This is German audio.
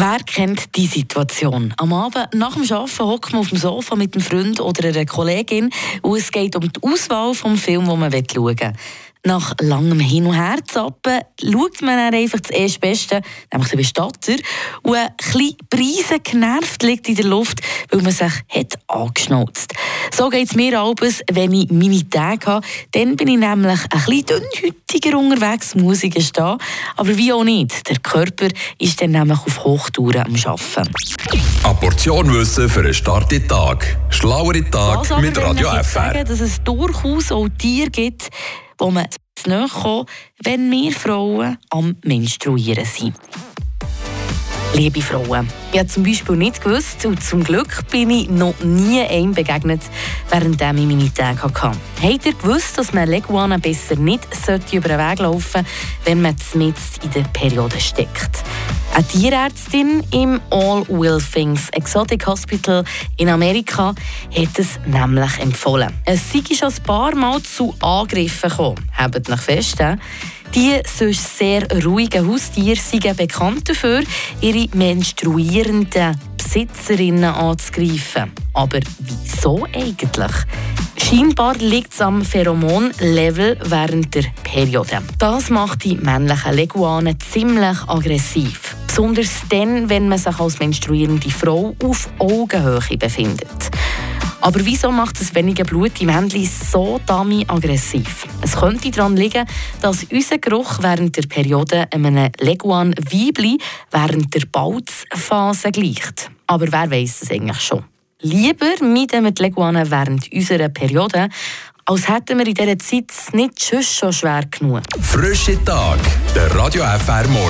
Wer kennt die Situation? Am Abend nach dem Arbeiten hockt man auf dem Sofa mit einem Freund oder einer Kollegin und es geht um die Auswahl des Films, den man schauen will. Nach langem Hin und Her zappen, schaut man dann einfach das erste Beste, nämlich den Bestatter, und ein bisschen Preise genervt liegt in der Luft, weil man sich hat angeschnauzt. So geht es mir abends, wenn ich meine Tage habe. Dann bin ich nämlich ein bisschen dünnhütiger unterwegs, muss ich gestehen. Aber wie auch nicht, der Körper ist dann nämlich auf Hochtouren am Arbeiten. Eine Portion Wissen für einen starken Tag. Schlauere Tag Was mit Radio wenn ich FR. sagen, dass es durchaus auch Tiere gibt, wo man zu nahe kommt, wenn wir Frauen am Menstruieren sind. Liebe Frauen, ich habe zum Beispiel nicht gewusst und zum Glück bin ich noch nie einem begegnet, während ich meine Tage hatte. Habt ihr gewusst, dass man Leguana besser nicht über den Weg laufen sollte, wenn man mitten in der Periode steckt? Eine Tierärztin im All Will Things Exotic Hospital in Amerika hat es nämlich empfohlen. Es sei schon ein paar Mal zu Angriffen gekommen. Habt euch fest? Die sonst sehr ruhigen Haustiere sind bekannt dafür, ihre menstruierenden Besitzerinnen anzugreifen. Aber wieso eigentlich? Scheinbar liegt es am Pheromonlevel während der Periode. Das macht die männlichen Leguanen ziemlich aggressiv. Besonders dann, wenn man sich als menstruierende Frau auf Augenhöhe befindet. Aber wieso macht das wenige Blut im Händchen so dummy aggressiv? Es könnte daran liegen, dass unser Geruch während der Periode einem Leguan Weibli während der Balzphase gleicht. Aber wer weiß es eigentlich schon? Lieber meiden wir die Leguanen während unserer Periode, als hätten wir in dieser Zeit nicht schon schwer genug. Frische Tag. Der Radio FR Morgen.